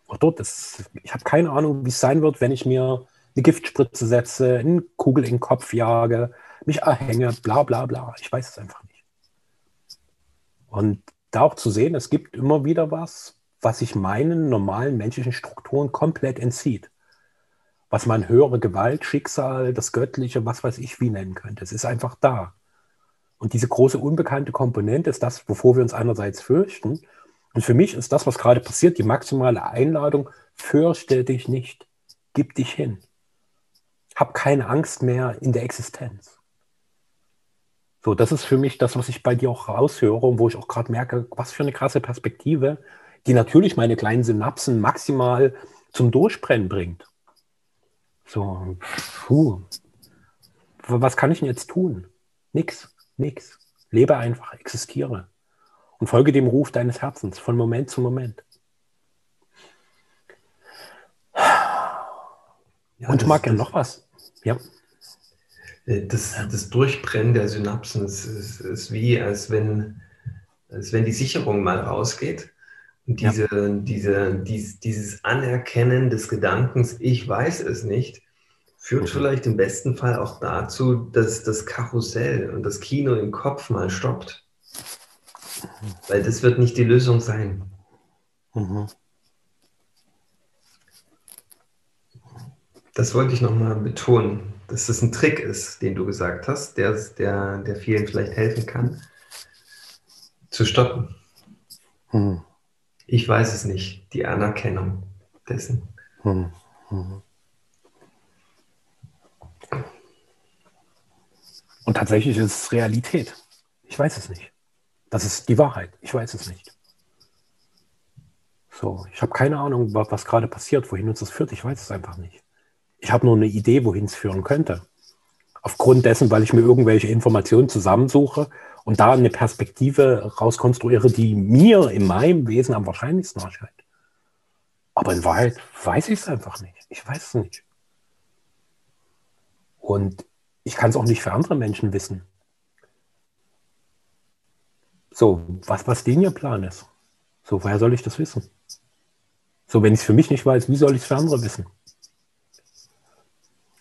Auch dort ist, ich habe keine Ahnung, wie es sein wird, wenn ich mir eine Giftspritze setze, eine Kugel in den Kopf jage, mich erhänge, bla bla bla. Ich weiß es einfach nicht. Und da auch zu sehen, es gibt immer wieder was, was sich meinen normalen menschlichen Strukturen komplett entzieht. Was man höhere Gewalt, Schicksal, das Göttliche, was weiß ich wie nennen könnte. Es ist einfach da. Und diese große unbekannte Komponente ist das, wovor wir uns einerseits fürchten. Und für mich ist das, was gerade passiert, die maximale Einladung, fürchte dich nicht, gib dich hin. Hab keine Angst mehr in der Existenz. So, das ist für mich das, was ich bei dir auch raushöre und wo ich auch gerade merke, was für eine krasse Perspektive, die natürlich meine kleinen Synapsen maximal zum Durchbrennen bringt. So, puh. Was kann ich denn jetzt tun? Nix. Nix. Lebe einfach, existiere. Und folge dem Ruf deines Herzens von Moment zu Moment. Ja, und mag ja noch was. Ja. Äh, das, das Durchbrennen der Synapsen ist, ist, ist, wie, als wenn, als wenn die Sicherung mal rausgeht. Und diese, ja. diese, dies, dieses Anerkennen des Gedankens, ich weiß es nicht, führt mhm. vielleicht im besten Fall auch dazu, dass das Karussell und das Kino im Kopf mal stoppt. Mhm. Weil das wird nicht die Lösung sein. Mhm. Das wollte ich nochmal betonen, dass das ein Trick ist, den du gesagt hast, der, der, der vielen vielleicht helfen kann, zu stoppen. Mhm. Ich weiß es nicht, die Anerkennung dessen. Mhm. Mhm. Und tatsächlich ist es Realität. Ich weiß es nicht. Das ist die Wahrheit. Ich weiß es nicht. So, ich habe keine Ahnung, was gerade passiert, wohin uns das führt. Ich weiß es einfach nicht. Ich habe nur eine Idee, wohin es führen könnte. Aufgrund dessen, weil ich mir irgendwelche Informationen zusammensuche und da eine Perspektive rauskonstruiere, die mir in meinem Wesen am wahrscheinlichsten erscheint. Aber in Wahrheit weiß ich es einfach nicht. Ich weiß es nicht. Und ich kann es auch nicht für andere Menschen wissen. So, was, was denen ihr Plan ist. So, woher soll ich das wissen? So, wenn ich es für mich nicht weiß, wie soll ich es für andere wissen?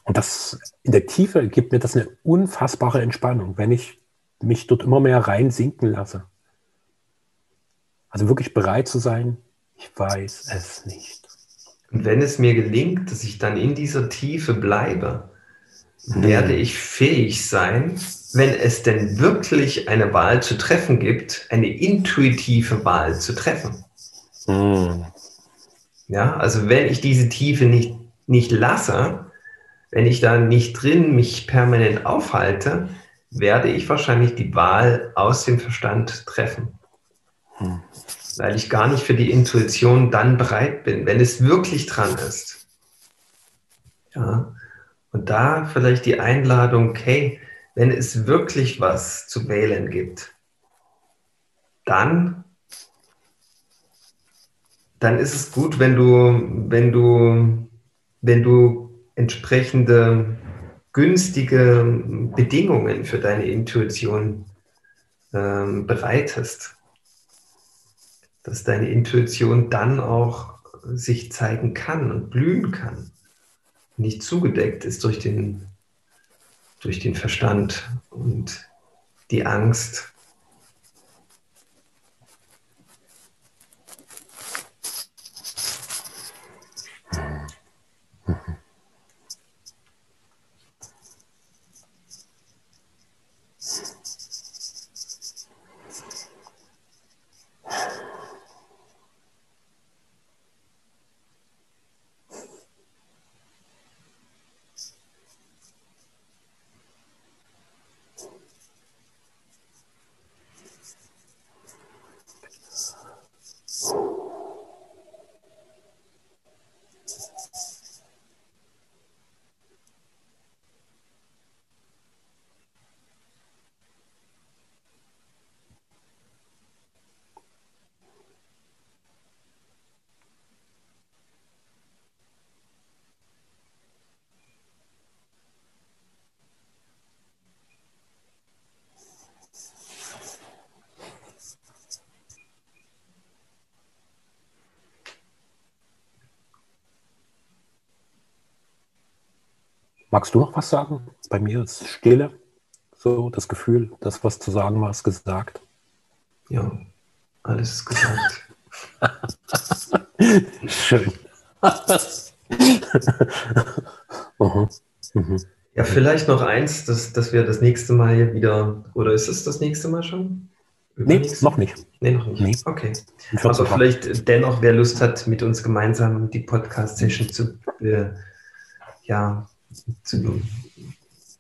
Und das in der Tiefe gibt mir das eine unfassbare Entspannung, wenn ich mich dort immer mehr reinsinken lasse. Also wirklich bereit zu sein, ich weiß es nicht. Und wenn es mir gelingt, dass ich dann in dieser Tiefe bleibe, werde ich fähig sein, wenn es denn wirklich eine Wahl zu treffen gibt, eine intuitive Wahl zu treffen. Mhm. Ja, also wenn ich diese Tiefe nicht, nicht lasse, wenn ich da nicht drin mich permanent aufhalte, werde ich wahrscheinlich die Wahl aus dem Verstand treffen. Mhm. Weil ich gar nicht für die Intuition dann bereit bin, wenn es wirklich dran ist. Ja. Und da vielleicht die Einladung, hey, wenn es wirklich was zu wählen gibt, dann, dann ist es gut, wenn du, wenn du, wenn du entsprechende günstige Bedingungen für deine Intuition ähm, bereitest. Dass deine Intuition dann auch sich zeigen kann und blühen kann nicht zugedeckt ist durch den, durch den Verstand und die Angst. Magst du noch was sagen? Bei mir ist Stille. So das Gefühl, das, was zu sagen war, ist gesagt. Ja, alles ist gesagt. Schön. mhm. Mhm. Ja, vielleicht noch eins, dass, dass wir das nächste Mal wieder, oder ist es das nächste Mal schon? Nee, noch nicht. Nee, noch nicht. Nee. Okay. Aber vielleicht dennoch, wer Lust hat, mit uns gemeinsam die Podcast-Session zu, äh, ja, zu,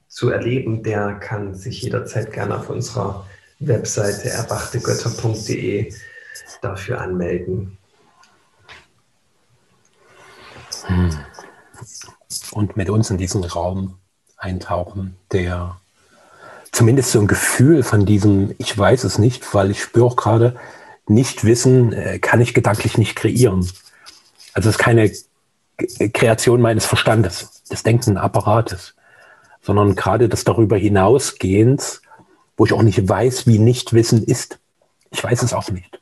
zu erleben, der kann sich jederzeit gerne auf unserer Webseite erdachtegötter.de dafür anmelden. Hm. Und mit uns in diesen Raum eintauchen, der zumindest so ein Gefühl von diesem, ich weiß es nicht, weil ich spüre auch gerade, nicht wissen, äh, kann ich gedanklich nicht kreieren. Also es ist keine Kreation meines Verstandes, des denkenden Apparates, sondern gerade das darüber hinausgehend, wo ich auch nicht weiß, wie Nichtwissen ist. Ich weiß es auch nicht.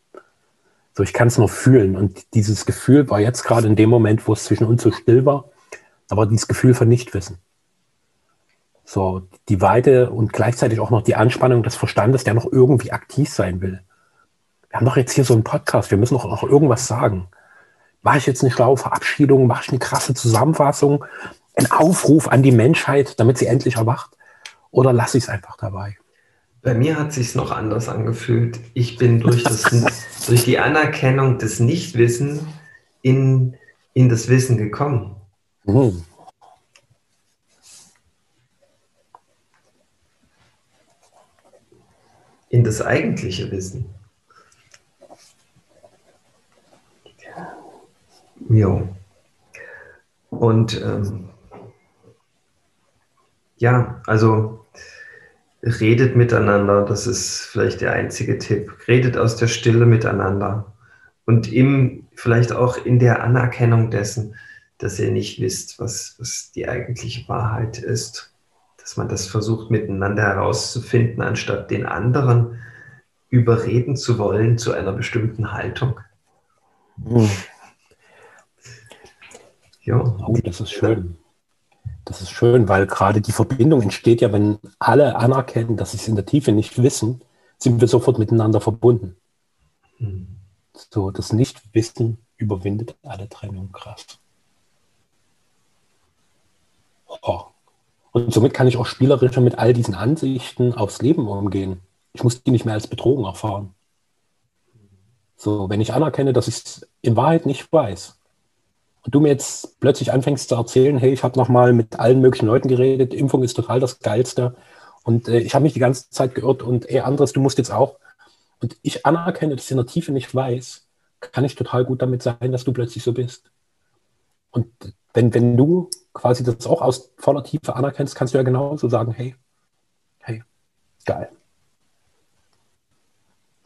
So, ich kann es nur fühlen. Und dieses Gefühl war jetzt gerade in dem Moment, wo es zwischen uns so still war, aber dieses Gefühl von Nichtwissen. So, die Weite und gleichzeitig auch noch die Anspannung des Verstandes, der noch irgendwie aktiv sein will. Wir haben doch jetzt hier so einen Podcast, wir müssen doch noch irgendwas sagen. Mache ich jetzt eine schlaue Verabschiedung, mache ich eine krasse Zusammenfassung, einen Aufruf an die Menschheit, damit sie endlich erwacht? Oder lasse ich es einfach dabei? Bei mir hat sich noch anders angefühlt. Ich bin durch, das, durch die Anerkennung des Nichtwissen in, in das Wissen gekommen. Mhm. in das eigentliche Wissen. Jo. Und ähm, ja, also redet miteinander, das ist vielleicht der einzige Tipp. Redet aus der Stille miteinander und im, vielleicht auch in der Anerkennung dessen, dass ihr nicht wisst, was, was die eigentliche Wahrheit ist dass man das versucht miteinander herauszufinden, anstatt den anderen überreden zu wollen zu einer bestimmten Haltung. Hm. Ja. Oh, das ist schön. Das ist schön, weil gerade die Verbindung entsteht ja, wenn alle anerkennen, dass sie es in der Tiefe nicht wissen, sind wir sofort miteinander verbunden. Hm. So, das Nichtwissen überwindet alle Trennung krass. Oh. Und somit kann ich auch spielerischer mit all diesen Ansichten aufs Leben umgehen. Ich muss die nicht mehr als Bedrohung erfahren. So, wenn ich anerkenne, dass ich es in Wahrheit nicht weiß du mir jetzt plötzlich anfängst zu erzählen, hey, ich habe nochmal mit allen möglichen Leuten geredet, Impfung ist total das Geilste und äh, ich habe mich die ganze Zeit geirrt und ey, anderes, du musst jetzt auch. Und ich anerkenne, dass ich in der Tiefe nicht weiß, kann ich total gut damit sein, dass du plötzlich so bist. Und wenn, wenn du quasi das auch aus voller Tiefe anerkennst, kannst du ja genauso sagen, hey, hey, geil.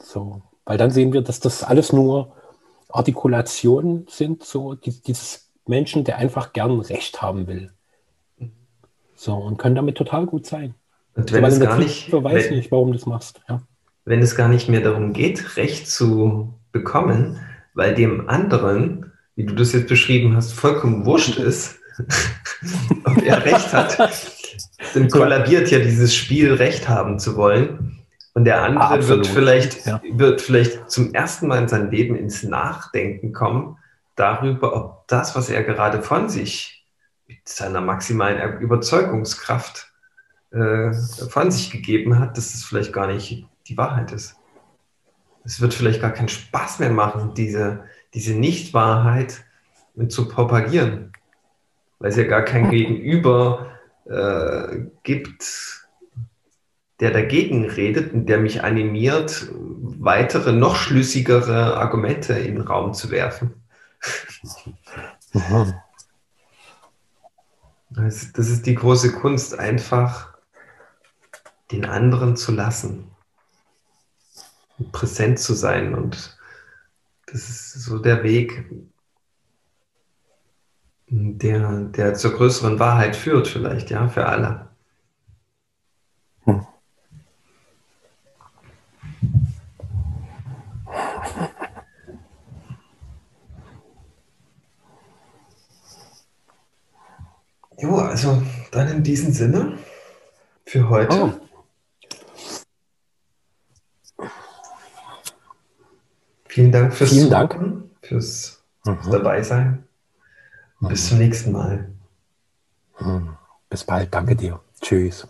So, weil dann sehen wir, dass das alles nur Artikulationen sind, so die, dieses Menschen, der einfach gern Recht haben will. So, und können damit total gut sein. Und wenn so, es gar nicht, weiß wenn, nicht, warum du das machst. Ja. Wenn es gar nicht mehr darum geht, Recht zu bekommen, weil dem anderen, wie du das jetzt beschrieben hast, vollkommen wurscht ist, ob er recht hat, dann kollabiert ja dieses Spiel, Recht haben zu wollen. Und der andere ah, wird, vielleicht, ja. wird vielleicht zum ersten Mal in seinem Leben ins Nachdenken kommen darüber, ob das, was er gerade von sich mit seiner maximalen Überzeugungskraft äh, von sich gegeben hat, dass es vielleicht gar nicht die Wahrheit ist. Es wird vielleicht gar keinen Spaß mehr machen, diese, diese Nicht-Wahrheit zu propagieren weil es ja gar kein Gegenüber äh, gibt, der dagegen redet und der mich animiert, weitere, noch schlüssigere Argumente in den Raum zu werfen. Das, das ist die große Kunst, einfach den anderen zu lassen, präsent zu sein. Und das ist so der Weg, der, der zur größeren Wahrheit führt, vielleicht, ja, für alle. Jo, also dann in diesem Sinne für heute. Oh. Vielen Dank fürs Vielen Dank. fürs mhm. dabei sein. Mhm. Bis zum nächsten Mal. Mhm. Bis bald. Danke dir. Tschüss.